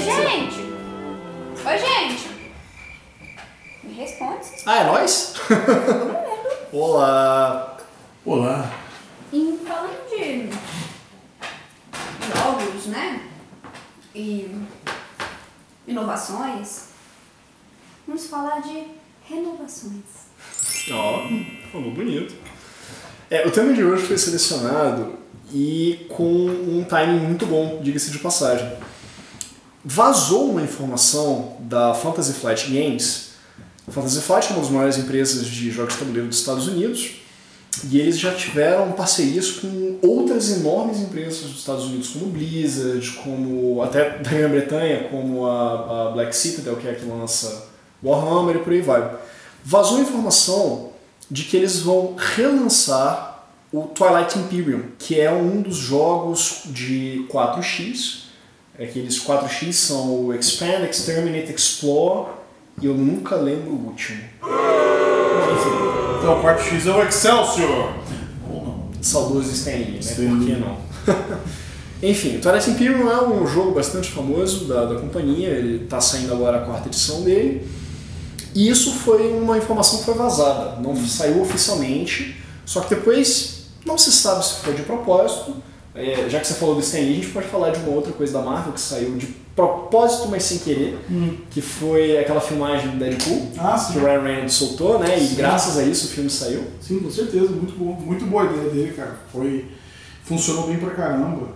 Oi, gente. Oi, gente. Me responde. Ah, é nós? Olá! Olá. E falando de jogos, né? E inovações, vamos falar de renovações. Ó, falou bonito. É, o tema de hoje foi selecionado e com um timing muito bom, diga-se de passagem. Vazou uma informação da Fantasy Flight Games. A Fantasy Flight é uma das maiores empresas de jogos de tabuleiro dos Estados Unidos e eles já tiveram parcerias com outras enormes empresas dos Estados Unidos, como Blizzard, como até da Grã-Bretanha, como a, a Black Citadel, que é a que lança Warhammer e por aí vai. Vazou a informação de que eles vão relançar o Twilight Imperium, que é um dos jogos de 4x. Aqueles 4x são o Expand, Exterminate, Explore e eu nunca lembro o último. Então, o quarto X é o Excelsior. Ou não. saudoso Stanley, né? Stanley. Por que não? Enfim, o Twilight Imperium é um jogo bastante famoso da, da companhia, ele está saindo agora a quarta edição dele. E isso foi uma informação que foi vazada, não saiu oficialmente, só que depois não se sabe se foi de propósito. É, já que você falou do Stan Lee, a gente pode falar de uma outra coisa da Marvel que saiu de propósito, mas sem querer, que foi aquela filmagem do Deadpool, Ah, que o Ryan Reynolds soltou, né? E Sim. graças a isso o filme saiu. Sim, com certeza. Muito, bom, muito boa a ideia dele, cara. Foi, funcionou bem pra caramba.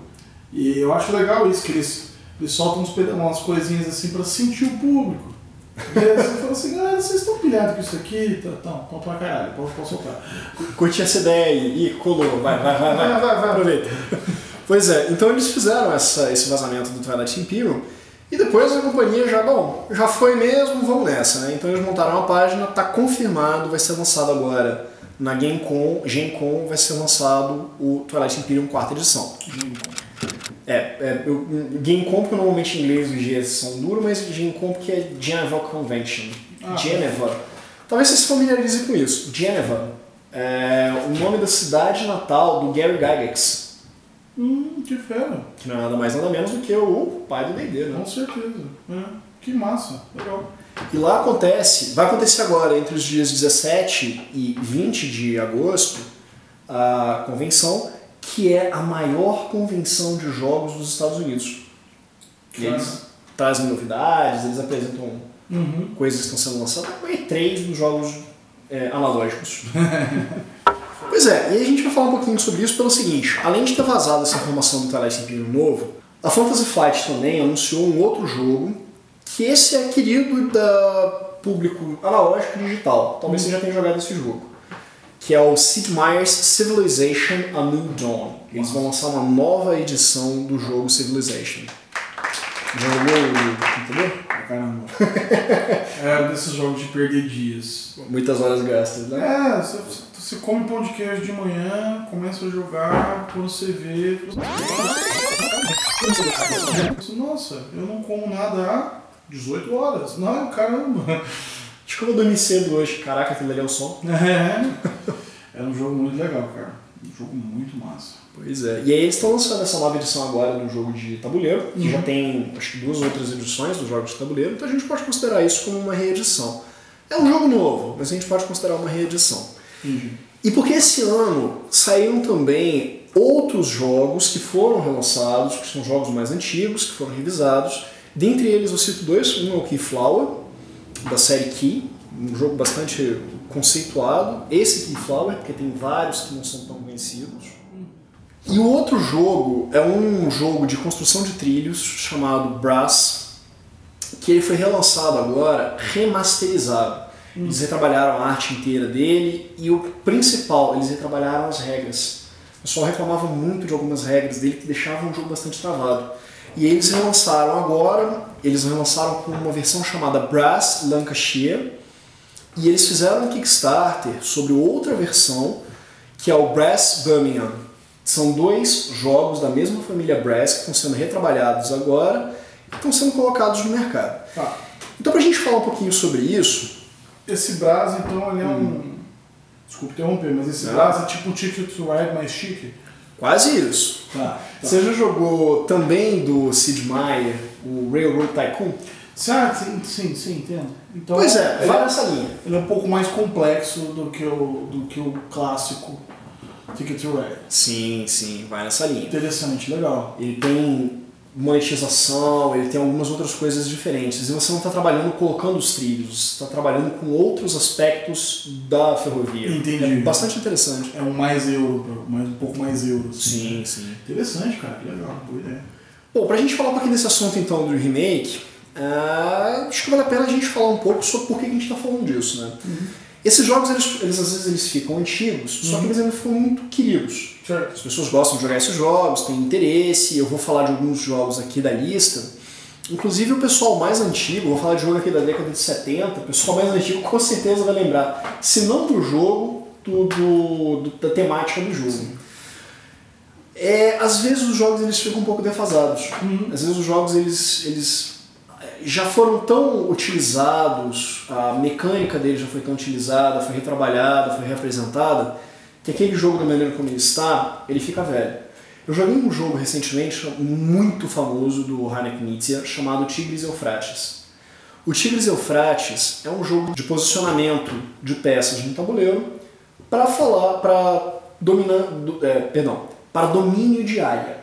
E eu acho legal isso, que eles, eles soltam uns umas coisinhas assim pra sentir o público. E aí você fala assim, galera, vocês estão pilhados com isso aqui? Tá, Então, então pra caralho, pode, pode soltar. Curti essa ideia aí. Ih, colou. Vai, vai, vai, vai. Vai, vai, vai. Aproveita. Pois é, então eles fizeram essa, esse vazamento do Twilight Imperium e depois a companhia já, bom, já foi mesmo, vamos nessa, né? Então eles montaram uma página, tá confirmado, vai ser lançado agora na GameCon, GenCon vai ser lançado o Twilight Imperium quarta edição. É, é eu, GameCon porque normalmente em inglês os Gs são duros, mas GenCon porque é Geneva Convention. Ah, Geneva. Talvez você se familiarize com isso. Geneva é o nome da cidade natal do Gary Gygax, Hum, que fera. que não é nada mais nada menos do que o pai do D&D, né? Com certeza. É, que massa. Legal. E lá acontece, vai acontecer agora entre os dias 17 e 20 de agosto, a convenção, que é a maior convenção de jogos dos Estados Unidos. E eles trazem novidades, eles apresentam Uhum. coisas que estão sendo lançadas, é o E3 dos jogos é, analógicos. pois é, e a gente vai falar um pouquinho sobre isso pelo seguinte, além de ter vazado essa informação do Imperium novo, a Fantasy Flight também anunciou um outro jogo, que esse é querido da público analógico e digital, talvez você já tenha jogado esse jogo, que é o Sid Meier's Civilization A New Dawn. Eles vão lançar uma nova edição do jogo Civilization. Já jogou? Pra caramba. é desses jogos de perder dias. Muitas horas gastas, né? É, você, você come pão de queijo de manhã, começa a jogar, quando você vê. Nossa, eu não como nada há 18 horas. Não, caramba. Acho que eu vou dormir cedo hoje. Caraca, aquilo ali é o som. É. É um jogo muito legal, cara. Um jogo muito massa. Pois é. E aí eles estão lançando essa nova edição agora do jogo de tabuleiro, que já tem acho que duas outras edições dos jogos de tabuleiro, então a gente pode considerar isso como uma reedição. É um jogo novo, mas a gente pode considerar uma reedição. Entendi. E porque esse ano saíram também outros jogos que foram relançados, que são jogos mais antigos, que foram revisados. Dentre eles eu cito dois, um é o Keyflower, da série Key, um jogo bastante conceituado. Esse Keyflower, porque tem vários que não são tão conhecidos. E o outro jogo é um jogo de construção de trilhos chamado Brass, que ele foi relançado agora, remasterizado. Eles retrabalharam a arte inteira dele e o principal, eles retrabalharam as regras. O pessoal reclamava muito de algumas regras dele que deixavam o jogo bastante travado. E eles relançaram agora, eles relançaram com uma versão chamada Brass Lancashire, e eles fizeram um Kickstarter sobre outra versão, que é o Brass Birmingham. São dois jogos da mesma família Brass que estão sendo retrabalhados agora e estão sendo colocados no mercado. Tá. Então, para a gente falar um pouquinho sobre isso, Esse Brás, então, ele é um. Desculpa interromper, mas esse Não. Brás é tipo um Ticket to Ride mais chique. quase isso. Tá. Você já jogou também do Sid Meier o Railroad Tycoon. Certo, sim, sim, sim, entendo. Então, Pois é, ele, vai nessa linha. ele é um pouco mais complexo do que o, do que o clássico Ticket to Ride. Sim, sim, vai nessa linha. Interessante, legal. Ele tem monetização, ele tem algumas outras coisas diferentes. E você não está trabalhando colocando os trilhos, você está trabalhando com outros aspectos da ferrovia. Entendi. É bastante interessante. É um mais euro, mais, um pouco mais euro. assim. Sim, sim. Interessante, cara, legal, boa ideia. Bom, pra gente falar um pouquinho desse assunto então do remake, ah, acho que vale a pena a gente falar um pouco sobre por que a gente está falando disso, né? Esses jogos, eles, eles, às vezes eles ficam antigos, só que eles ainda ficam muito queridos. Certo. As pessoas gostam de jogar esses jogos, têm interesse, eu vou falar de alguns jogos aqui da lista. Inclusive o pessoal mais antigo, vou falar de jogo aqui da década de 70, o pessoal mais antigo com certeza vai lembrar, se não do jogo, do, do- do- da temática do jogo. É, às vezes os jogos eles ficam um pouco defasados. Às vezes os jogos eles, eles já foram tão utilizados, a mecânica deles já foi tão utilizada, foi retrabalhada, foi reapresentada, que aquele jogo da maneira como ele está, ele fica velho. Eu joguei um jogo recentemente muito famoso do Hanek Nietzsche chamado Tigres e Eufrates. O Tigres e Eufrates é um jogo de posicionamento de peças no tabuleiro para falar, para dominar, do- é, perdão, para domínio de área.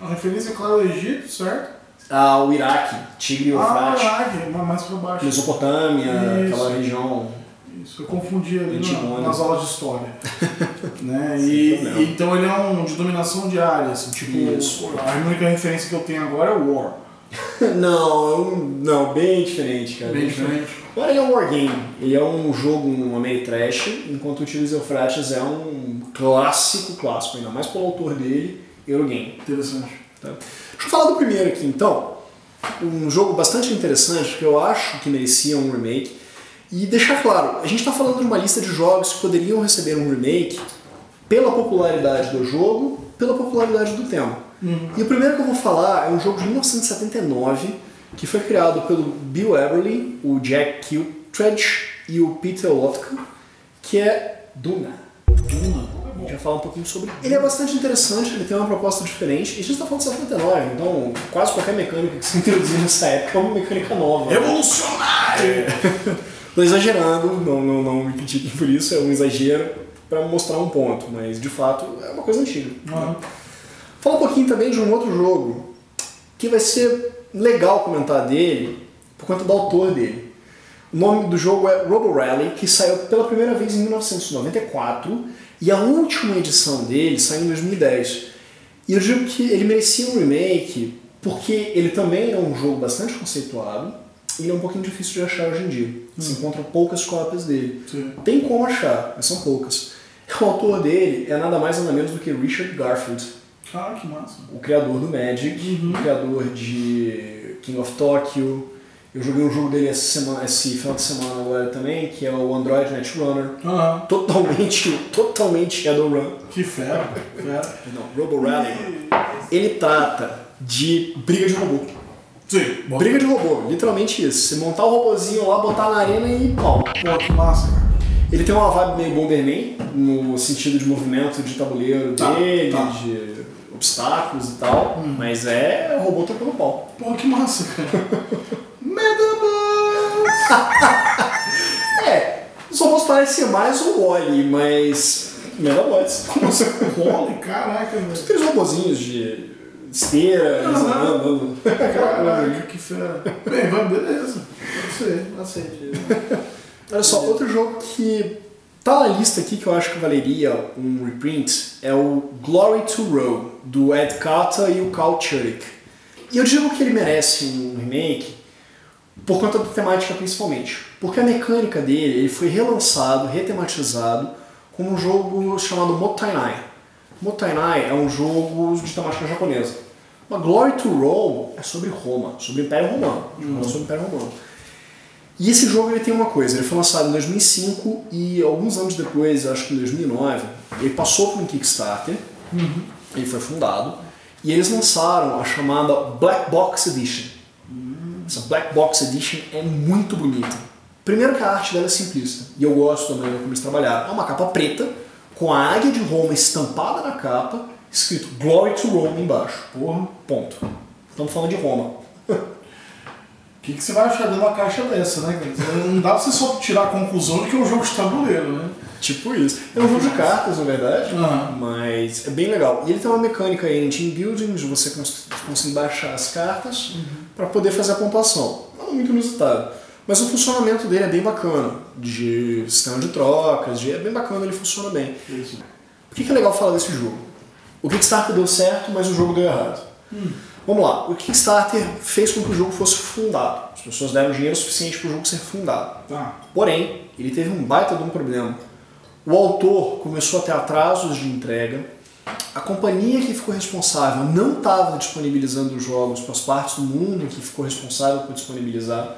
A referência, é claro, ao Egito, certo? Ah, o Iraque, Tigre e Ah, Iraque, mais pra baixo. Mesopotâmia, Isso. aquela região. Isso, eu confundi ali na- nas aulas de história. né? E, e então ele é um de dominação de área, assim, tipo, Isso. a única referência que eu tenho agora é o War. Não, é um- não, bem diferente, cara. Bem diferente. Agora ele é um wargame, ele é um jogo, um meio trash, enquanto o Tigres e Eufrates é um clássico, clássico, ainda mais pelo autor dele, Eurogame. Interessante. Tá? Deixa eu falar do primeiro aqui então. Um jogo bastante interessante que eu acho que merecia um remake. E deixar claro, a gente está falando de uma lista de jogos que poderiam receber um remake pela popularidade do jogo, pela popularidade do tema. E o primeiro que eu vou falar é um jogo de 1979 que foi criado pelo Bill Everly, o Jack Kiltredge e o Peter Lotka, que é Duna. Duna. Gente vai falar um pouquinho sobre. Ele é bastante interessante, ele tem uma proposta diferente. E a gente está falando de 79, então quase qualquer mecânica que se introduzir nessa época é uma mecânica nova. Revolucionário! Estou exagerando, não, não, não me critiquem por isso, é um exagero para mostrar um ponto, mas de fato é uma coisa antiga. Ah, Fala um pouquinho também de um outro jogo que vai ser legal comentar dele por conta do autor dele. O nome do jogo é Robo Rally, que saiu pela primeira vez em 1994 e a última edição dele saiu em 2010. E eu digo que ele merecia um remake porque ele também é um jogo bastante conceituado e ele é um pouquinho difícil de achar hoje em dia. Se encontram poucas cópias dele. sim. Tem como achar, mas são poucas. O autor dele é nada mais nada menos do que Richard Garfield, Ah, que massa. o criador do Magic, Uhum. o criador de King of Tokyo. Eu joguei um jogo dele essa semana, esse final de semana agora também, que é o Android Netrunner. Ah, Totalmente, totalmente Shadowrun. que fera, fera. Não, Robo Rally. Ele trata de briga de robô. Sim, bom. Briga de robô, literalmente isso. Você montar o robôzinho lá, botar na arena e pau. Pô, que massa, cara. Ele tem uma vibe meio Bomberman, no sentido de movimento de tabuleiro Tá, dele, tá. de obstáculos e tal, mas é robô tocando pau. Pô, que massa, cara. É, os robôs parecem mais um Wally, mas. Megabots. Olha, caraca, velho. Aqueles robôzinhos de esteira, andando. Caraca, que fera. Bem, vamos, beleza. Pode ser, aceite. Olha só, outro jogo que tá na lista aqui que eu acho que valeria um reprint é o Glory to Row, do Ed Carter e o Carl Churik. E eu digo que ele merece um remake por conta da temática principalmente. Porque a mecânica dele ele foi relançado, retematizado, com um jogo chamado Mottainai. Mottainai é um jogo de temática japonesa. Mas Glory to Row é sobre Roma, sobre o Império Romano. Uhum. Sobre o Império Romano. E esse jogo ele tem uma coisa, ele foi lançado em 2005 e alguns anos depois, acho que em 2009, ele passou por um Kickstarter, ele foi fundado, e eles lançaram a chamada Black Box Edition. Essa Black Box Edition é muito bonita. Primeiro que a arte dela é simplista, e eu gosto da maneira como eles trabalharam. É uma capa preta, com a águia de Roma estampada na capa, escrito Glory to Rome embaixo. Porra. Ponto. Estamos falando de Roma. que, que você vai achar dentro de uma caixa dessa, né? Não dá pra você só tirar a conclusão de que é um jogo de tabuleiro, né? Tipo isso. É um jogo de cartas, na verdade, Aham. mas é bem legal. E ele tem uma mecânica aí em team building, de você cons- conseguir baixar as cartas para poder fazer a pontuação. Não muito inusitado. Mas o funcionamento dele é bem bacana, de sistema de trocas, de, é bem bacana, ele funciona bem. Isso. Por que, que é legal falar desse jogo? O Kickstarter deu certo, mas o jogo deu errado. Vamos lá, o Kickstarter fez com que o jogo fosse fundado. As pessoas deram dinheiro suficiente para o jogo ser fundado. Tá. Porém, ele teve um baita de um problema. O autor começou a ter atrasos de entrega, a companhia que ficou responsável não estava disponibilizando os jogos para as partes do mundo que ficou responsável por disponibilizar.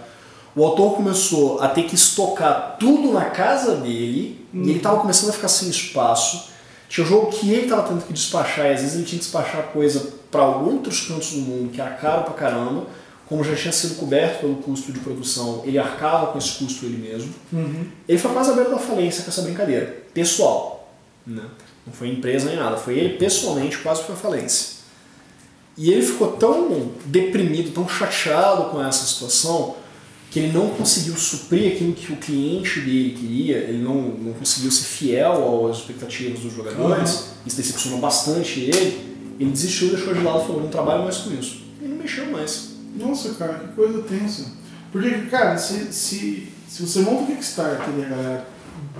O autor começou a ter que estocar tudo na casa dele e ele estava começando a ficar sem espaço. Tinha jogo que ele estava tendo que despachar e às vezes ele tinha que despachar coisa para outros cantos do mundo que era caro pra caramba. Como já tinha sido coberto pelo custo de produção, ele arcava com esse custo ele mesmo. Uhum. Ele foi quase à beira da falência com essa brincadeira. Pessoal. Né? Não foi empresa nem nada. Foi ele pessoalmente quase foi à falência. E ele ficou tão deprimido, tão chateado com essa situação, que ele não conseguiu suprir aquilo que o cliente dele queria, ele não, não conseguiu ser fiel às expectativas dos jogadores, isso decepcionou bastante ele. Ele desistiu, deixou de lado falou: não trabalho mais com isso. E não mexeu mais. Nossa, cara, que coisa tensa. Porque, cara, se, se, se você monta o Kickstarter e a galera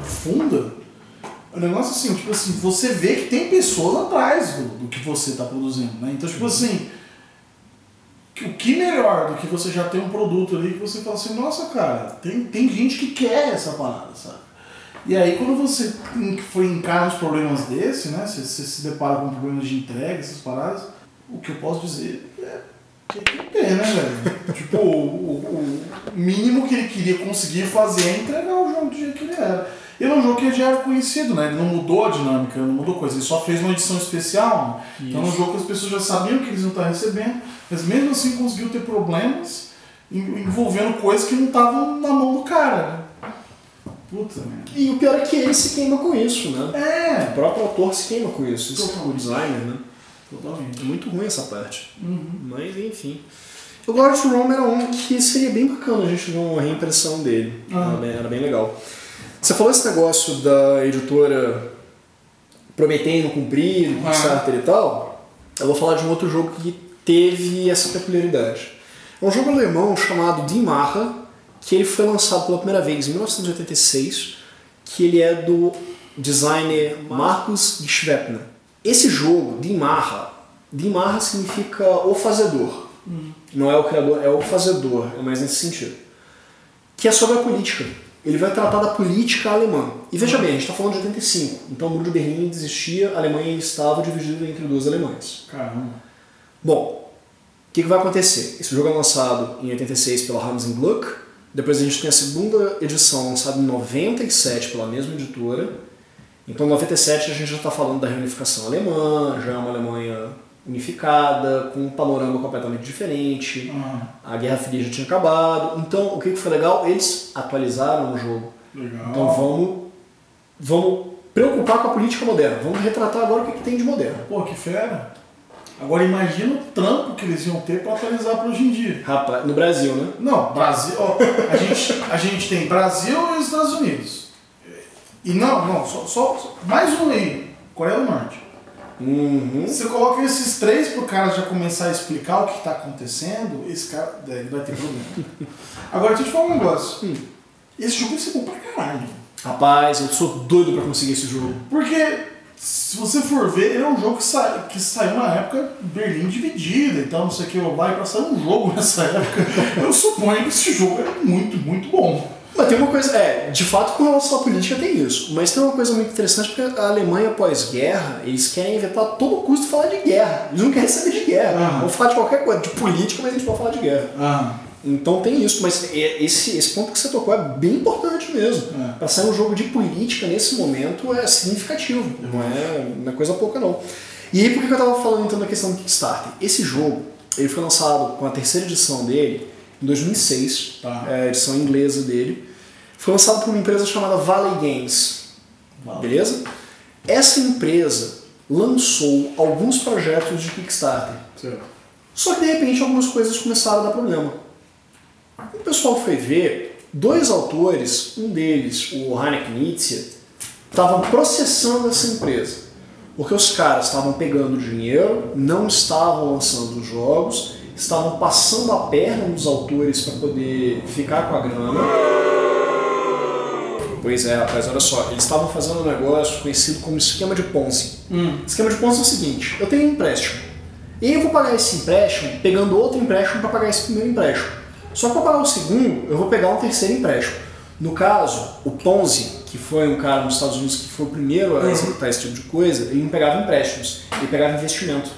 funda, o negócio assim, tipo assim, você vê que tem pessoas atrás do, do que você está produzindo, né? Então, tipo assim, o que melhor do que você já ter um produto ali que você fala assim, nossa, cara, tem, tem gente que quer essa parada, sabe? E aí quando você foi encara uns problemas desse, né? Você, você se depara com problemas de entrega, essas paradas, o que eu posso dizer é tem que ter, né, velho? tipo, o, o, o mínimo que ele queria conseguir fazer é entregar o jogo do jeito que ele era. Ele é um jogo que já era conhecido, né? Ele não mudou a dinâmica, não mudou coisa. Ele só fez uma edição especial. Né? Então é um jogo que as pessoas já sabiam que eles não estavam recebendo, mas mesmo assim conseguiu ter problemas en- envolvendo coisas que não estavam na mão do cara, né? Puta. E o pior é que ele se queima com isso, né? O É, próprio autor se queima com isso, isso é o designer, né? totalmente. É muito ruim essa parte. Uhum. Mas enfim. O Glory to Rome era um que seria bem bacana a gente ver uma reimpressão dele. Ah. Era, bem, era bem legal. Você falou esse negócio da editora prometendo cumprir, Ah. Kickstarter e tal. Eu vou falar de um outro jogo que teve essa peculiaridade. É um jogo alemão chamado Die Macher, que ele foi lançado pela primeira vez em 1986, que ele é do designer Markus Geschwepner. Esse jogo, Die Macher, Die Macher significa o fazedor. Não é o criador, é o fazedor, é mais nesse sentido. Que é sobre a política. Ele vai tratar da política alemã. E veja bem, a gente está falando de 85, então o Muro de Berlim existia, a Alemanha estava dividida entre duas Alemanhas. Caramba. Bom, o que, que vai acontecer? Esse jogo é lançado em 86 pela Hans Gluck, depois a gente tem a segunda edição lançada em 97 pela mesma editora. Então, em 97 a gente já está falando da reunificação alemã, já é uma Alemanha unificada, com um panorama completamente diferente. Ah, A Guerra Fria já tinha acabado. Então, o que, foi legal? Eles atualizaram o jogo. legal. Então, vamos, vamos preocupar com a política moderna. Vamos retratar agora o que, que tem de moderno. Pô, que fera. Agora imagina o trampo que eles iam ter pra atualizar para hoje em dia. Rapaz, no Brasil, né? Não, Brasil. Ó, a, gente, a gente tem Brasil e os Estados Unidos. E não, não, só, só, só- mais um aí, Coreia do Norte. Uhum. Você coloca esses três pro cara já começar a explicar o que tá acontecendo, esse cara daí vai ter problema. Agora deixa eu te falar um negócio. Hum. Esse jogo vai ser bom pra caralho. Rapaz, eu sou doido pra conseguir esse jogo. Porque, se você for ver, ele é um jogo que, sa que saiu na época Berlim dividida, então não sei o que, vai pra sair um jogo nessa época. Eu suponho que esse jogo é muito, muito bom. Mas tem uma coisa, é, de fato com relação à política tem isso, mas tem uma coisa muito interessante porque a Alemanha pós-guerra, eles querem evitar a todo custo falar de guerra. Eles não querem saber de guerra. Aham. Vão falar de qualquer coisa, de política, mas a gente pode falar de guerra. Ah, Então tem isso, mas é- esse, esse ponto que você tocou é bem importante mesmo. É. Pra sair um jogo de política nesse momento é significativo, não é, não é coisa pouca não. E aí por que eu tava falando então da questão do Kickstarter? Esse jogo, ele foi lançado com a terceira edição dele em 2006, Tá. é a edição inglesa dele. Foi lançado por uma empresa chamada Valley Games, beleza? Essa empresa lançou alguns projetos de Kickstarter. certo. Só que de repente algumas coisas começaram a dar problema. O pessoal foi ver, dois autores, um deles, o Heinrich Nietzsche, estavam processando essa empresa. Porque os caras estavam pegando dinheiro, não estavam lançando os jogos, estavam passando a perna nos autores para poder ficar com a grana. Pois é, rapaz, olha só, eles estavam fazendo um negócio conhecido como esquema de Ponzi. Hum. Esquema de Ponzi é o seguinte: eu tenho um empréstimo. E eu vou pagar esse empréstimo pegando outro empréstimo para pagar esse primeiro empréstimo. Só que para pagar o segundo, eu vou pegar um terceiro empréstimo. No caso, o Ponzi, que foi um cara nos Estados Unidos que foi o primeiro a executar esse tipo de coisa, ele não pegava empréstimos, ele pegava investimento.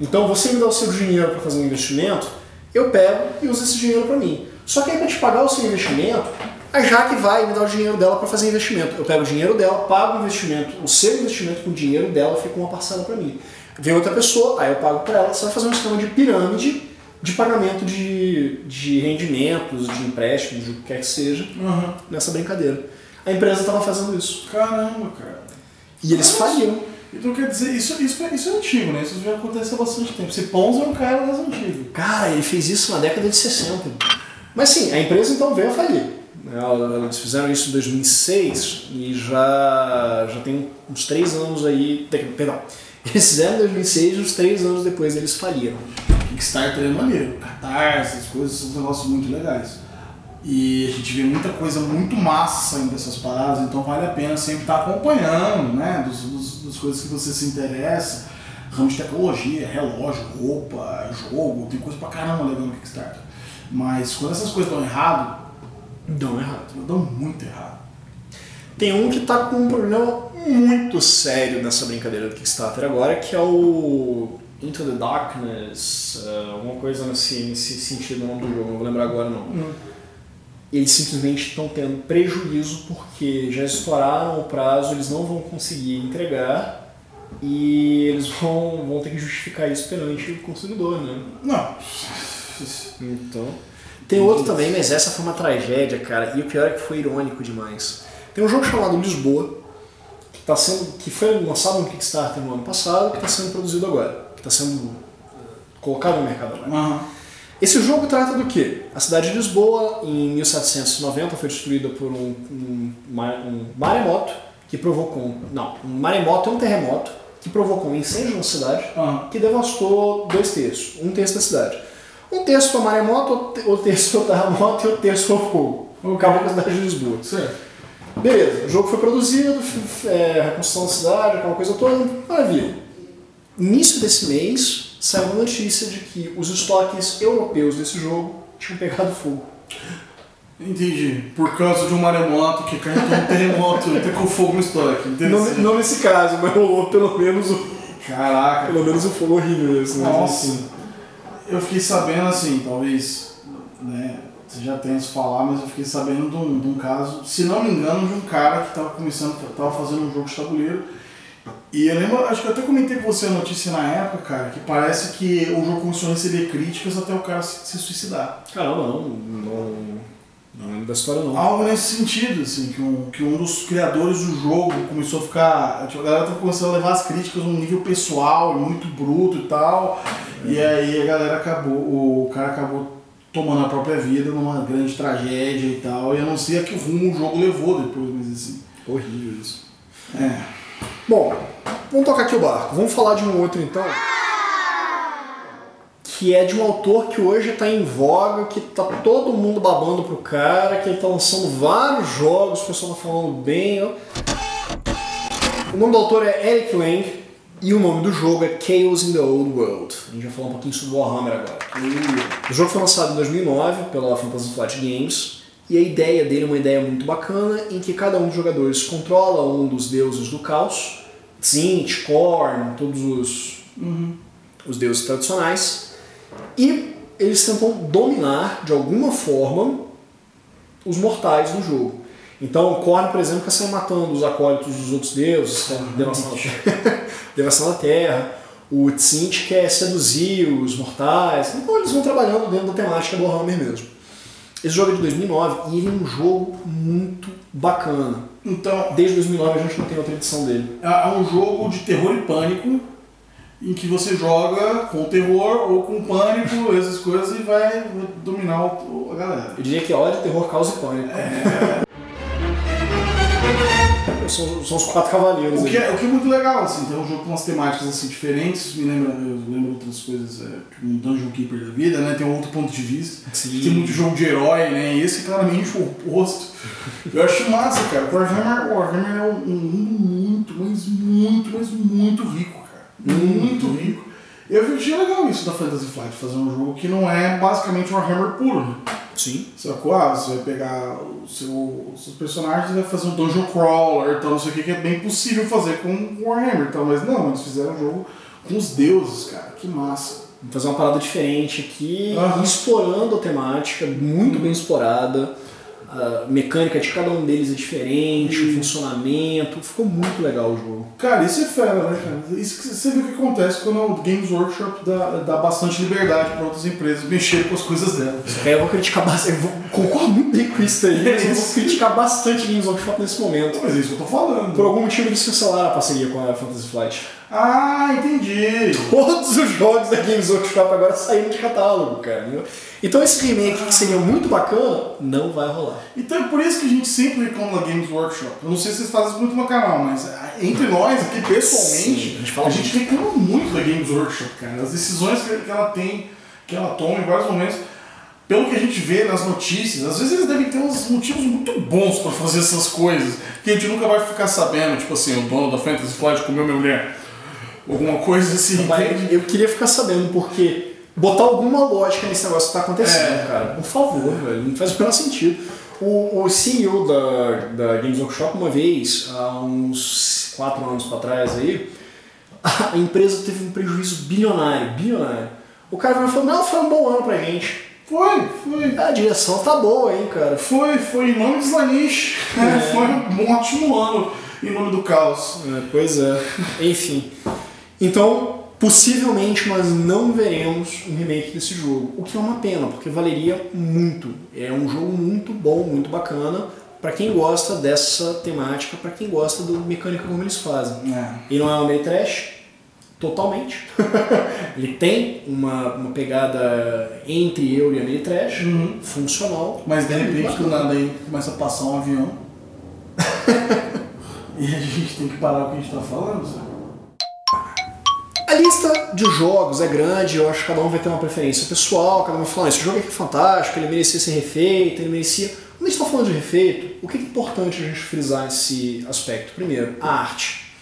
Então você me dá o seu dinheiro para fazer um investimento, eu pego e uso esse dinheiro para mim. Só que aí para te pagar o seu investimento, a Jaque vai me dar o dinheiro dela para fazer investimento. Eu pego o dinheiro dela, pago o investimento, o seu investimento com o dinheiro dela fica uma parcela para mim. Vem outra pessoa, aí eu pago para ela. Você vai fazer um esquema de pirâmide de pagamento de, de rendimentos, de empréstimos, de o que quer que seja, Uhum. nessa brincadeira. A empresa estava fazendo isso. Caramba, cara. E eles faliram. Então quer dizer, isso, isso, é- isso é antigo, né? Isso já acontece há bastante tempo. Esse Ponzi é um cara das antigas. Cara, ele fez isso na década de 60. Mas sim, a empresa então veio a falir. Eles fizeram isso em 2006 e já, já tem uns três anos aí. Perdão. Eles fizeram em 2006 e uns três anos depois eles faliram. Kickstarter é maneiro. Catarse, essas coisas são negócios muito legais. E a gente vê muita coisa muito massa saindo dessas paradas, então vale a pena sempre estar acompanhando, né? Dos, dos, das coisas que você se interessa. Ramo de tecnologia, relógio, roupa, jogo, tem coisa pra caramba legal no Kickstarter. Mas quando essas coisas dão errado, Dão errado. dão muito errado. Tem um que tá com um problema muito sério nessa brincadeira do Kickstarter agora, que é o Into the Darkness, eh, alguma coisa nesse, nesse sentido, nome do jogo, não vou lembrar agora não. Eles simplesmente estão tendo prejuízo porque já estouraram o prazo, eles não vão conseguir entregar e eles vão, vão ter que justificar isso perante o consumidor, né? Não. Então. Tem outro também, mas essa foi uma tragédia, cara. E o pior é que foi irônico demais. Tem um jogo chamado Lisboa, que, tá sendo, que foi lançado no Kickstarter no ano passado, que está sendo produzido agora. Que está sendo eh, colocado no mercado agora. Aham. Esse jogo trata do quê? A cidade de Lisboa, em 1790, foi destruída por um, um, um maremoto que provocou. um- Não, um maremoto é um terremoto que provocou um incêndio na cidade Aham. que devastou dois terços, um terço da cidade. Um terço foi maremoto, outro terço foi terremoto e outro terço foi fogo. Acabou com a cidade de Lisboa. Certo. Beleza, o jogo foi produzido, é, reconstrução da cidade, aquela coisa toda, maravilha. Início desse mês, saiu uma notícia de que os estoques europeus desse jogo tinham pegado fogo. Entendi. Por causa de um maremoto que caiu um terremoto e com fogo no estoque. Não, não nesse caso, mas rolou pelo menos o, Caraca. pelo menos o fogo horrível. Esse, mas Nossa. enfim. Eu fiquei sabendo assim, talvez, né, você já tenha isso falar, mas eu fiquei sabendo de um, de um caso, se não me engano, de um cara que estava começando, estava fazendo um jogo de tabuleiro. E eu lembro, acho que eu até comentei com você a notícia na época, cara, que parece que o jogo começou a receber críticas até o cara se, se suicidar. Caramba, não, não, não lembro da história não. Algo nesse sentido, assim, que um, que um dos criadores do jogo começou a ficar. Tipo, a galera tá começando a levar as críticas num nível pessoal, muito bruto e tal. E aí a galera acabou, o cara acabou tomando a própria vida numa grande tragédia e tal. E eu não sei a que rumo o jogo levou depois, mas assim. Horrível isso. É. Bom, vamos tocar aqui o barco. Vamos falar de um outro então. Que é de um autor que hoje está em voga, que tá todo mundo babando pro cara, que ele tá lançando vários jogos, o pessoal tá falando bem. ó. O nome do autor é Eric Lang e o nome do jogo é Chaos in the Old World. A gente vai falar um pouquinho sobre o Warhammer agora. O jogo foi lançado em 2009 pela Fantasy Flight Games e a ideia dele é uma ideia muito bacana em que cada um dos jogadores controla um dos deuses do caos, Tzint, Korn, todos os, os deuses tradicionais, e eles tentam dominar de alguma forma os mortais no jogo. Então, o Korn, por exemplo, quer sair matando os acólitos dos outros deuses, quer devastando a terra. devastando a terra. O Tzint quer seduzir os mortais. Então, eles vão trabalhando dentro da temática do Warhammer mesmo. Esse jogo é de 2009 e ele é um jogo muito bacana. Então, Desde 2009 a gente não tem outra edição dele. é é um jogo de terror e pânico em que você joga com terror ou com pânico, essas coisas, e vai dominar o- a galera. Eu diria que ódio, terror, caos e pânico. São, são os quatro cavaleiros O que, é, o que é muito legal, assim, tem um jogo com umas temáticas assim, diferentes, me lembra, eu lembro outras coisas, é, tipo um Dungeon Keeper da vida, né? Tem um outro ponto de vista. Sim. Tem muito jogo de herói, né? E esse é claramente o oposto. Eu acho massa, cara. O Warhammer, Warhammer é um mundo muito, mas muito, mas muito rico, Muito rico. Eu achei legal isso da Fantasy Flight, fazer um jogo que não é basicamente um Warhammer puro, né? Sim. Sacou? Ah, você vai pegar o seu, os seus personagens e vai fazer um dungeon crawler, então não sei o que, que é bem possível fazer com Warhammer, então, mas não, eles fizeram um jogo com os deuses, cara, que massa. Vamos fazer uma parada diferente aqui, Aham. explorando a temática, muito bem explorada. A mecânica de cada um deles é diferente, o funcionamento. Ficou muito legal o jogo. Cara, isso é fera, né, cara? Isso que você vê o que acontece quando o Games Workshop dá, dá bastante liberdade para outras empresas mexerem com as coisas dela. Só que aí eu vou criticar bastante. Eu vou, concordo muito bem com isso aí, mas eu vou criticar bastante Games Workshop nesse momento. Mas é isso que eu tô falando. Por algum motivo eles cancelaram a parceria com a Fantasy Flight. Ah, entendi. Todos os jogos da Games Workshop agora saíram de catálogo, cara. entendeu? Então esse remake que seria muito bacana, não vai rolar. Então é por isso que a gente sempre reclama da Games Workshop. Eu não sei se vocês fazem isso muito no canal, mas ah, entre nós aqui, pessoalmente, Sim, a gente fala a gente reclama muito da Games Workshop, cara. As decisões que ela tem, que ela toma em vários momentos, pelo que a gente vê nas notícias, às vezes eles devem ter uns motivos muito bons pra fazer essas coisas, que a gente nunca vai ficar sabendo, tipo assim, o dono da Fantasy Flight comeu minha mulher. Alguma coisa assim. Mas eu queria ficar sabendo porque botar alguma lógica nesse negócio que tá acontecendo, É. cara. Por favor, velho. Não faz o menor sentido. O, o CEO da, da Games Workshop, uma vez, há uns quatro anos pra trás aí, a empresa teve um prejuízo bilionário, bilionário. O cara falou, não, foi um bom ano pra gente. Foi, foi. A direção tá boa, hein, cara. Foi, foi em nome de Slanish. É. Foi um ótimo ano em nome do caos. É, pois é. Enfim. Então, possivelmente nós não veremos um remake desse jogo. O que é uma pena, porque valeria muito. É um jogo muito bom, muito bacana. Pra quem gosta dessa temática, pra quem gosta do mecânica como eles fazem. É. E não é um meio trash, totalmente. Ele tem uma, uma pegada entre eu e a meio trash, Uhum. funcional. Mas de é repente, do nada aí começa a passar um avião. e a gente tem que parar o que a gente tá falando, sabe? A lista de jogos é grande, eu acho que cada um vai ter uma preferência pessoal, cada um vai falar, "Ah, esse jogo aqui é fantástico, ele merecia ser refeito, ele merecia. Quando a gente está falando de refeito, o que é importante a gente frisar nesse aspecto? Primeiro, a arte.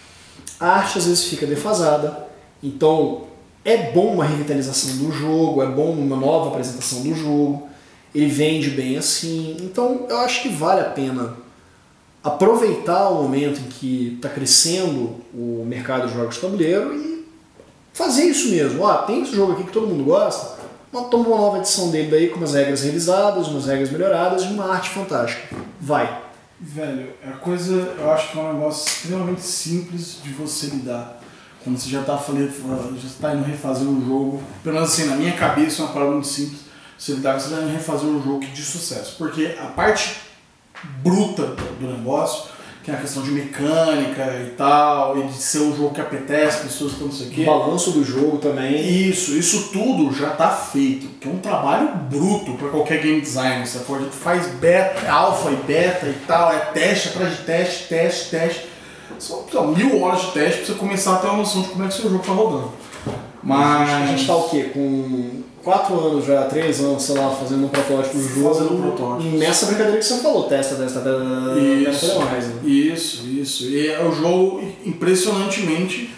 A arte às vezes fica defasada, então é bom uma revitalização do jogo, é bom uma nova apresentação do jogo, ele vende bem assim, então eu acho que vale a pena aproveitar o momento em que está crescendo o mercado de jogos de tabuleiro fazer isso mesmo. Ah, tem esse jogo aqui que todo mundo gosta, mas toma uma nova edição dele daí com umas regras revisadas, umas regras melhoradas e uma arte fantástica. Vai. Velho, a coisa, eu acho que é um negócio extremamente simples de você lidar. Quando você já tá, já tá indo refazer um jogo, pelo menos assim, na minha cabeça é uma parada muito simples, você lidar, você tá indo refazer um jogo de sucesso. Porque a parte bruta do negócio, é a questão de mecânica e tal, e de ser um jogo que apetece, pessoas que não sei o O quê. balanço do jogo também. Isso, isso tudo já tá feito, que é um trabalho bruto para qualquer game designer, sacou? A gente faz beta, alfa e beta e tal, é teste atrás de teste, teste, teste. São, são mil horas de teste pra você começar a ter uma noção de como é que seu jogo tá rodando. Mas. A gente tá o quê? Com 4 anos já, 3 anos, sei lá, fazendo um protótipo do jogo. Fazendo um protótipo. Nessa brincadeira que você falou, testa, testa, testa, Isso, testa mais, né? isso, isso. E é o jogo, impressionantemente,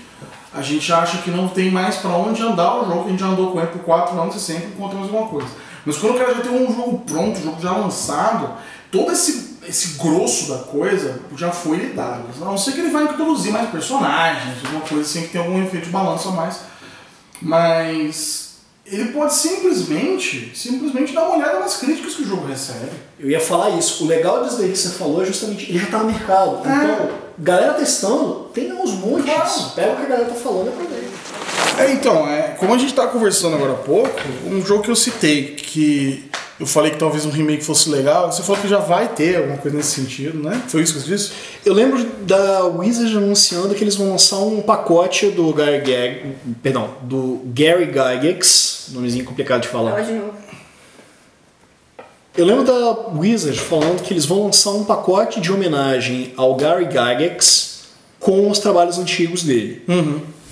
a gente acha que não tem mais pra onde andar o jogo, a gente já andou com ele por 4 anos e sempre encontramos alguma coisa. Mas quando o cara já tem um jogo pronto, um jogo já lançado, todo esse, esse grosso da coisa já foi lidado. A não ser que ele vai introduzir mais personagens, alguma coisa assim que tem algum efeito de balanço a mais. Mas ele pode simplesmente, simplesmente dar uma olhada nas críticas que o jogo recebe. Eu ia falar isso. O legal disso daí que você falou é justamente, ele já tá no mercado. Então, galera testando, tem uns montes. Claro. Pega o que a galera tá falando e aproveita. É, então, é, como a gente estava conversando agora há pouco, um jogo que eu citei que eu falei que talvez um remake fosse legal. Você falou que já vai ter alguma coisa nesse sentido, né? Foi isso que você disse? Eu lembro da Wizard anunciando que eles vão lançar um pacote do Gary Gag, perdão, do Gary Gygax, nomezinho complicado de falar. Fala de novo. Eu lembro da Wizard falando que eles vão lançar um pacote de homenagem ao Gary Gygax com os trabalhos antigos dele.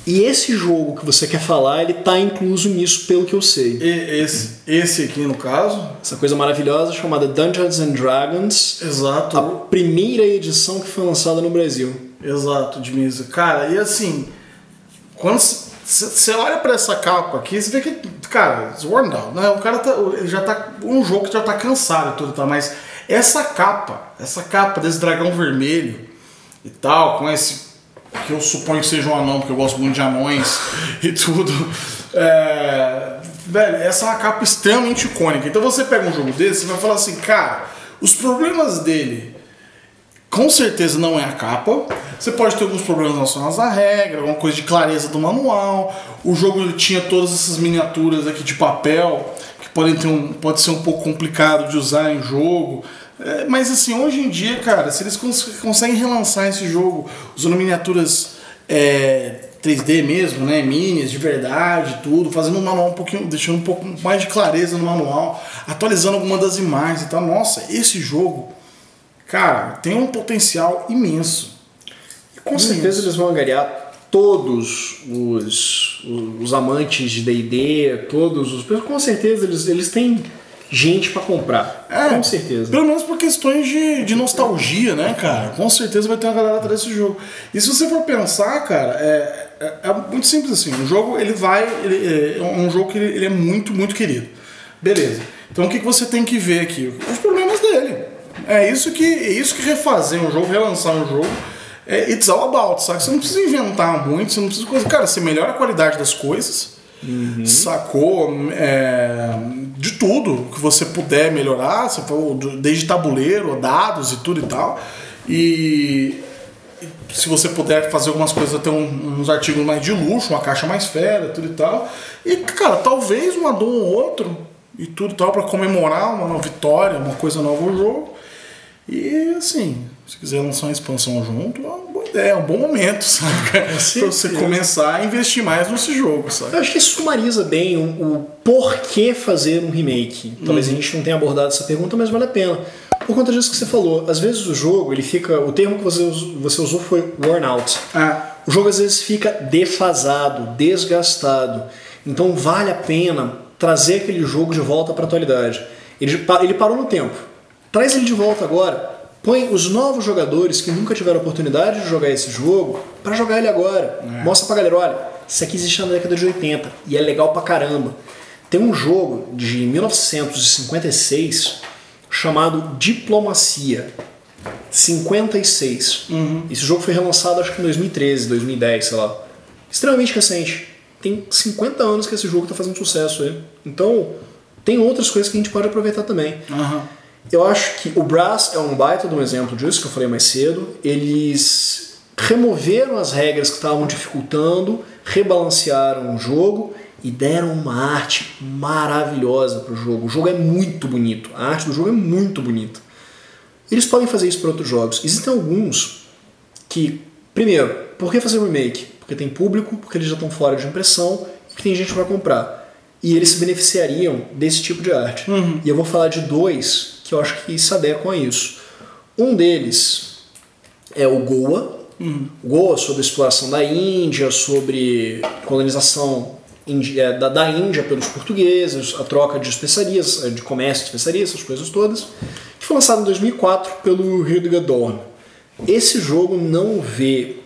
E esse jogo que você quer falar, ele tá incluso nisso, pelo que eu sei. E esse, esse aqui, no caso. Essa coisa maravilhosa chamada Dungeons and Dragons, Exato. a primeira edição que foi lançada no Brasil. Exato, de mesa. Cara, e assim, quando você olha pra essa capa aqui, você vê que, cara, it's worn down, né? O cara tá, ele já tá, um jogo que já tá cansado e tudo, tá? Mas essa capa, essa capa desse dragão vermelho e tal, com esse, que eu suponho que seja um anão, porque eu gosto muito de anões e tudo, é, velho, essa é uma capa extremamente icônica. Então você pega um jogo desse, você vai falar assim, cara, os problemas dele com certeza não é a capa. Você pode ter alguns problemas relacionados à regra, alguma coisa de clareza do manual. O jogo tinha todas essas miniaturas aqui de papel que podem ter um, pode ser um pouco complicado de usar em jogo. É, mas assim, hoje em dia, cara, se eles cons conseguem relançar esse jogo usando miniaturas é, 3D mesmo, né, minis de verdade, tudo, fazendo um manual um pouquinho, deixando um pouco mais de clareza no manual, atualizando algumas das imagens e tal. Nossa, esse jogo Cara, tem um potencial imenso. E com certeza eles vão angariar todos os, os amantes de D&D, todos os... Com certeza eles, eles têm gente pra comprar. É, com certeza. Pelo menos por questões de, de nostalgia, né, cara? Com certeza vai ter uma galera atrás desse jogo. E se você for pensar, cara, é, é, é muito simples assim. O jogo, ele vai... Ele, é um jogo que ele, ele é muito, muito querido. Beleza. Então o que, que você tem que ver aqui? Os problemas dele. É isso que, é isso que refazer um jogo, relançar um jogo, é it's all about, sabe? Você não precisa inventar muito, você não precisa. Cara, você melhora a qualidade das coisas, sacou? É, de tudo que você puder melhorar, você falou, desde tabuleiro, dados e tudo e tal. E se você puder fazer algumas coisas, até um, uns artigos mais de luxo, uma caixa mais fera, tudo e tal. E, cara, talvez um addon ou outro e tudo e tal para comemorar uma nova vitória, uma coisa nova ao jogo. E assim, se quiser lançar uma expansão junto, ideia, é um bom momento, sabe? pra você começar a investir mais nesse jogo, sabe? Eu acho que sumariza bem o, o porquê fazer um remake. Talvez a gente não tenha abordado essa pergunta, mas vale a pena. Por conta disso que você falou, às vezes o jogo, ele fica. O termo que você, você usou foi worn out. Ah, O jogo às vezes fica defasado, desgastado. Então vale a pena trazer aquele jogo de volta para a atualidade. Ele, ele parou no tempo. Traz ele de volta agora. Põe os novos jogadores que nunca tiveram oportunidade de jogar esse jogo para jogar ele agora. Mostra pra galera, olha, isso aqui existe na década de 80 e é legal pra caramba. Tem um jogo de 1956 chamado Diplomacia. 56. Esse jogo foi relançado acho que em 2013, 2010, sei lá. Extremamente recente. Tem 50 anos que esse jogo está fazendo sucesso aí. Então, tem outras coisas que a gente pode aproveitar também. aham. Eu acho que o Brass é um baita de um exemplo disso, que eu falei mais cedo. Eles removeram as regras que estavam dificultando, rebalancearam o jogo e deram uma arte maravilhosa pro jogo. O jogo é muito bonito, a arte do jogo é muito bonita. Eles podem fazer isso para outros jogos. Existem alguns que, primeiro, por que fazer remake? Porque tem público, porque eles já estão fora de impressão e que tem gente para comprar. E eles se beneficiariam desse tipo de arte. E eu vou falar de dois que eu acho que se adequam a isso. Um deles é o Goa. O Goa sobre a exploração da Índia, sobre colonização eh, da, da Índia pelos portugueses, a troca de especiarias, eh, de comércio de especiarias, essas coisas todas, que foi lançado em 2004 pelo Hildegard Dorn. Esse jogo não vê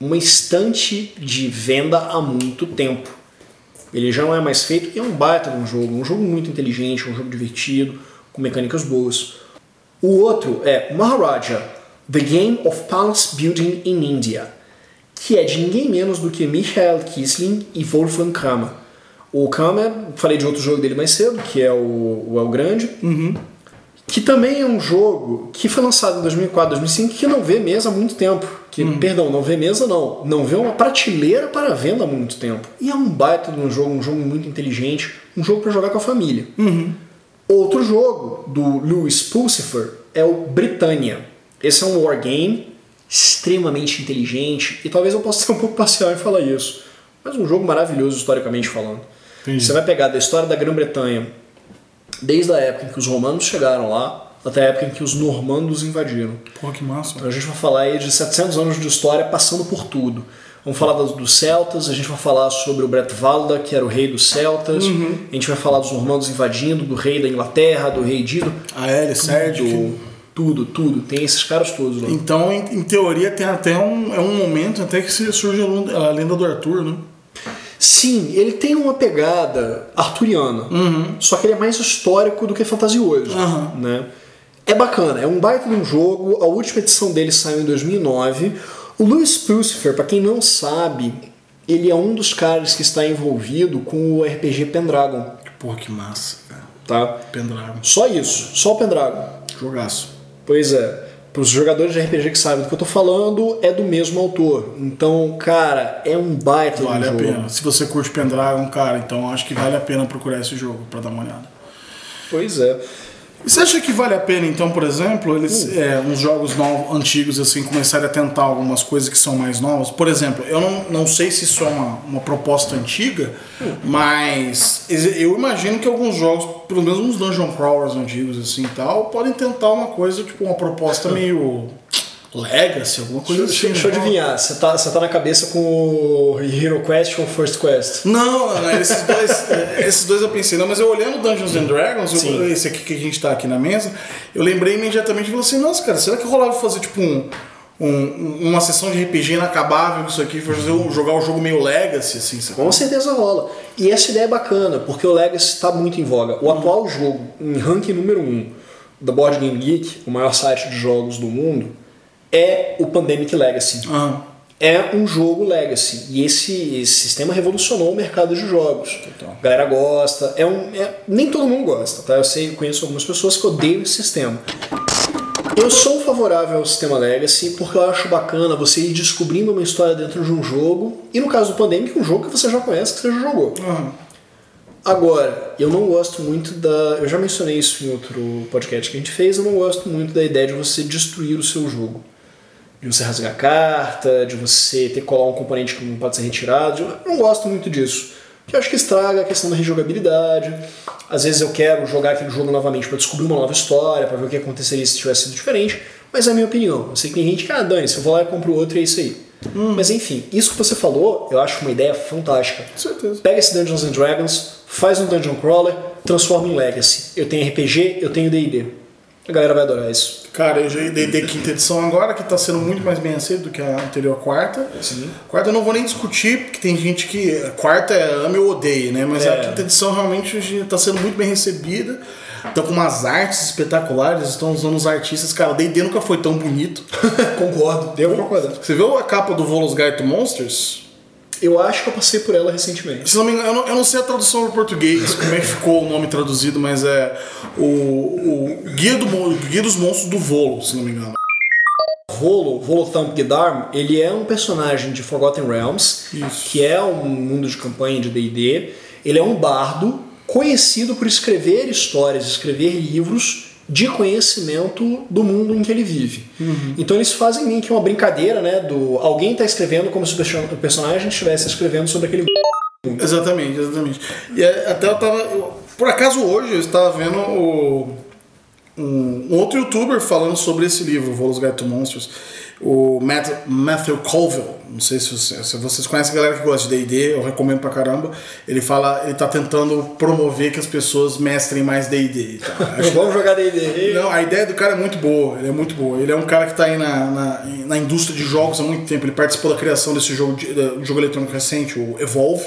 uma estante de venda há muito tempo. Ele já não é mais feito e é um baita de um jogo, um jogo muito inteligente, um jogo divertido, com mecânicas boas. O outro é Maharaja, The Game of Palace Building in India, que é de ninguém menos do que Michael Kisling e Wolfgang Kramer. O Kramer, falei de outro jogo dele mais cedo, que é o, o El Grande, que também é um jogo que foi lançado em 2004, 2005, que não vê mesa há muito tempo. Que, Perdão, não vê mesa não. Não vê uma prateleira para venda há muito tempo. E é um baita de um jogo, um jogo muito inteligente, um jogo para jogar com a família. Outro jogo do Lewis Pulsifer é o Britannia. Esse é um wargame extremamente inteligente e talvez eu possa ser um pouco parcial em falar isso, mas um jogo maravilhoso historicamente falando. Entendi. Você vai pegar da história da Grã-Bretanha, desde a época em que os romanos chegaram lá, até a época em que os normandos invadiram. Pô, que massa. Então a gente vai falar aí de 700 anos de história passando por tudo. Vamos falar dos, celtas, a gente vai falar sobre o Bretvalda, que era o rei dos celtas. A gente vai falar dos normandos invadindo, do rei da Inglaterra, do rei Dido. A L, Sérgio. Tudo, tudo. Tem esses caras todos lá. Então, em, em teoria, tem até um, é um momento até que surge a lenda- do Arthur, né? Sim, ele tem uma pegada arturiana, só que ele é mais histórico do que fantasioso. Aham. Né? É bacana, é um baita de um jogo. A última edição dele saiu em 2009. O Louis Pulsifer, para quem não sabe, ele é um dos caras que está envolvido com o RPG Pendragon. Pô, que massa, cara. Tá? Pendragon. Só isso, só o Pendragon. Jogaço. Pois é. Para os jogadores de RPG que sabem do que eu tô falando, é do mesmo autor. Então, cara, é um baita Vale de a um jogo. pena. Se você curte Pendragon, cara, então acho que vale a pena procurar esse jogo pra dar uma olhada. Pois é. E você acha que vale a pena, então, por exemplo, eles, Hum. é, uns jogos novos, antigos, assim, começarem a tentar algumas coisas que são mais novas? Por exemplo, eu não, não sei se isso é uma, uma proposta antiga, Hum. mas eu imagino que alguns jogos, pelo menos uns dungeon crawlers antigos, assim e tal, podem tentar uma coisa, tipo, uma proposta meio legacy, alguma coisa Deixa, assim. deixa eu né? adivinhar, você tá, você tá na cabeça com o Hero Quest ou First Quest? Não, esses dois, esses dois eu pensei, não, mas eu olhando Dungeons and Dragons, eu- esse aqui que a gente tá aqui na mesa, eu lembrei imediatamente e falei assim, nossa, cara, será que rolava fazer tipo um, um- uma sessão de RPG inacabável com isso aqui, fazer um- jogar o jogo meio legacy, assim, sabe? Com certeza rola. E essa ideia é bacana, porque o Legacy está muito em voga. O atual jogo, em ranking número 1 um, da Board Game Geek, o maior site de jogos do mundo, é o Pandemic Legacy. Aham. É um jogo Legacy. E esse, esse sistema revolucionou o mercado de jogos. Total. A galera gosta. É um, é- nem todo mundo gosta, tá? Eu sei, eu conheço algumas pessoas que odeiam esse sistema. Eu sou favorável ao sistema Legacy porque eu acho bacana você ir descobrindo uma história dentro de um jogo. E no caso do Pandemic, um jogo que você já conhece, que você já jogou. Aham. Agora, eu não gosto muito da. Eu já mencionei isso em outro podcast que a gente fez. Eu não gosto muito da ideia de você destruir o seu jogo. De você rasgar a carta, de você ter que colar um componente que não pode ser retirado. Eu não gosto muito disso. Porque eu acho que estraga a questão da rejogabilidade. Às vezes eu quero jogar aquele jogo novamente para descobrir uma nova história, para ver o que aconteceria se tivesse sido diferente. Mas é a minha opinião. Eu sei que tem gente que, ah, dane eu vou lá e compro outro e é isso aí. Mas enfim, isso que você falou, eu acho uma ideia fantástica. Com certeza. Pega esse Dungeons and Dragons, faz um Dungeon Crawler, transforma em Legacy. Eu tenho RPG, eu tenho D&D. A galera vai adorar isso. Cara, eu já dei de quinta edição agora, que tá sendo muito mais bem aceito do que a anterior quarta. Sim. Quarta eu não vou nem discutir, porque tem gente que. A quarta é ama ou odeia, né? Mas É. a quinta edição realmente está sendo muito bem recebida. Estão com umas artes espetaculares, estão usando os artistas. Cara, o D&D nunca foi tão bonito. Concordo, devo concordar. Você viu a capa do Volos Guide to Monsters? Eu acho que eu passei por ela recentemente. Se não me engano, eu não, eu não sei a tradução para português, como é que ficou o nome traduzido, mas é o, o Guia, do, Guia dos Monstros do Volo, se não me engano. Volo, Volothump Ghidarm, ele é um personagem de Forgotten Realms, Isso. que é um mundo de campanha de D&D. Ele é um bardo conhecido por escrever histórias, escrever livros de conhecimento do mundo em que ele vive. Então eles fazem meio que uma brincadeira, né, do alguém está escrevendo como se o perso- o personagem estivesse escrevendo sobre aquele Exatamente, exatamente. E é, até eu tava. eu- por acaso hoje eu estava vendo o, um, um outro youtuber falando sobre esse livro, Volos Guide to Monsters, o Matt, Matthew Colville. Não sei se, você- se vocês conhecem a galera que gosta de DD, eu recomendo pra caramba. Ele fala, ele tá tentando promover que as pessoas mestrem mais DD. Acho- Vamos jogar D&D. Não, a ideia do cara é muito boa, ele é muito boa. Ele é um cara que está aí na, na, na indústria de jogos há muito tempo. Ele participou da criação desse jogo, de, jogo eletrônico recente, o Evolve,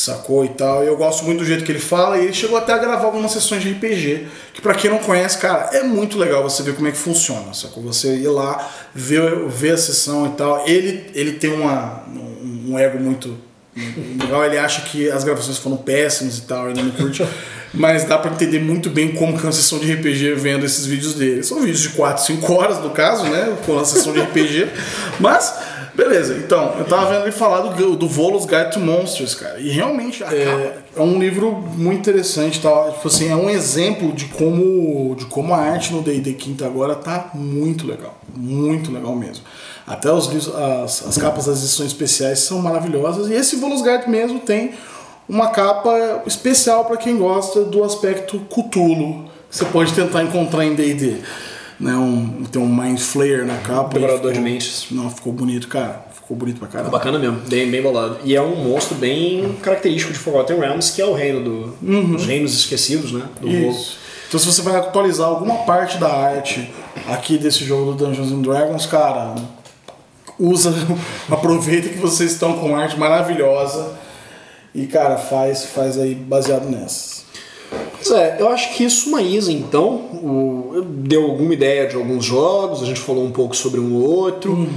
sacou e tal. E eu gosto muito do jeito que ele fala. E ele chegou até a gravar algumas sessões de RPG, que pra quem não conhece, cara, é muito legal você ver como é que funciona, sacou? Você ir lá, ver, ver a sessão e tal. Ele, ele tem uma, um, um ego muito legal, ele acha que as gravações foram péssimas e tal, ele não curte. Mas dá pra entender muito bem como que é uma sessão de RPG vendo esses vídeos dele. São vídeos de 4, 5 horas, no caso, né? Com a sessão de RPG. Mas Beleza, então, eu tava vendo ele falar do, do Volos Guide to Monsters, cara. E realmente é, é um livro muito interessante, tá? Tipo assim, é um exemplo de como, de como a arte no D&D Quinta agora tá muito legal. Muito legal mesmo. Até os livros, as, as capas das edições especiais são maravilhosas. E esse Volos Guide mesmo tem uma capa especial para quem gosta do aspecto Cthulhu. Que você pode tentar encontrar em D&D né? Um, tem um Mind Flayer na capa. Devorador de mentes. Não, ficou bonito, cara. Ficou bonito pra caramba. bacana mesmo, bem, bem bolado. E é um monstro bem característico de Forgotten Realms, que é o reino do, dos reinos esquecidos, né? Do jogo. Isso. Então se você vai atualizar alguma parte da arte aqui desse jogo do Dungeons and Dragons, cara, usa, aproveita que vocês estão com arte maravilhosa e, cara, faz, faz aí baseado nessas. Pois é, eu acho que sumariza então, o, deu alguma ideia de alguns jogos, a gente falou um pouco sobre um ou outro.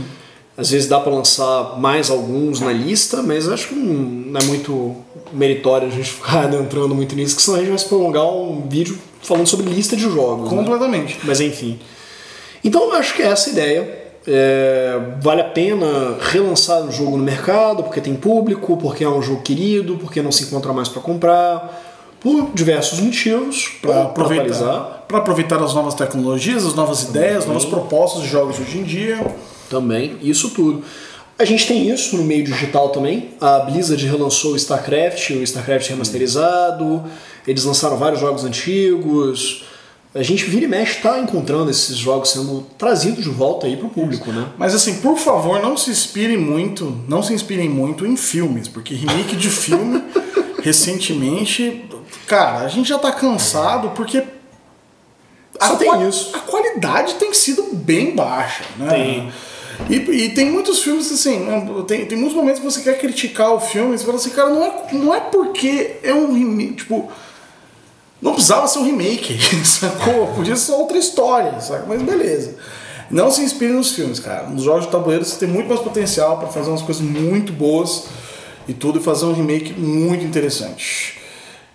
Às vezes dá pra lançar mais alguns na lista, mas acho que não, é muito meritório a gente ficar adentrando muito nisso, que senão a gente vai se prolongar um vídeo falando sobre lista de jogos. né? Completamente. Mas enfim. Então eu acho que é essa a ideia. É, vale a pena relançar o jogo no mercado, porque tem público, porque é um jogo querido, porque não se encontra mais para comprar, por diversos motivos, Para para aproveitar, pra aproveitar as novas tecnologias, as novas ideias, as novas propostas de jogos hoje em dia. também, isso tudo. A gente tem isso no meio digital também. A Blizzard relançou o StarCraft, o StarCraft remasterizado. Eles lançaram vários jogos antigos. A gente vira e mexe tá encontrando esses jogos sendo trazidos de volta aí pro público, né? Mas assim, por favor, não se inspirem muito, não se inspirem muito em filmes, porque remake de filme recentemente, cara, a gente já tá cansado porque Só tem isso. A qualidade tem sido bem baixa, né? Tem. E, e tem muitos filmes assim, tem, tem muitos momentos que você quer criticar o filme e você fala assim, cara, não é, não é porque é um remake, tipo, não precisava ser um remake, sacou? Podia ser outra história, saca? Mas beleza. Não se inspire nos filmes, cara. Nos jogos de tabuleiro você tem muito mais potencial para fazer umas coisas muito boas e tudo e fazer um remake muito interessante.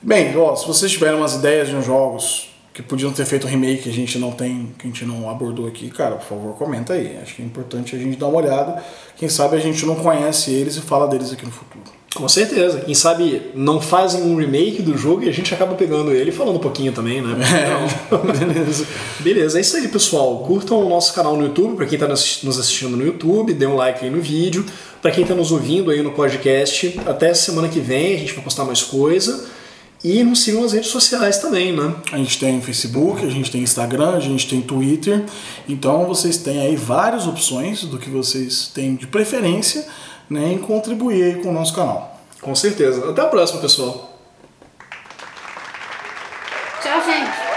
Bem, ó, se vocês tiverem umas ideias de uns jogos que podiam ter feito um remake que a gente não tem, que a gente não abordou aqui, cara, por favor, comenta aí. Acho que é importante a gente dar uma olhada. Quem sabe a gente não conhece eles e fala deles aqui no futuro. Com certeza. Quem sabe não fazem um remake do jogo e a gente acaba pegando ele e falando um pouquinho também, né? Não. Beleza. Beleza, é isso aí, pessoal. Curtam o nosso canal no YouTube, para quem está nos assistindo no YouTube, dê um like aí no vídeo. Para quem está nos ouvindo aí no podcast, até semana que vem a gente vai postar mais coisa. E nos sigam nas redes sociais também, né? A gente tem Facebook, a gente tem Instagram, a gente tem Twitter. Então vocês têm aí várias opções do que vocês têm de preferência né, em contribuir aí com o nosso canal. Com certeza. Até a próxima, pessoal. Tchau, gente.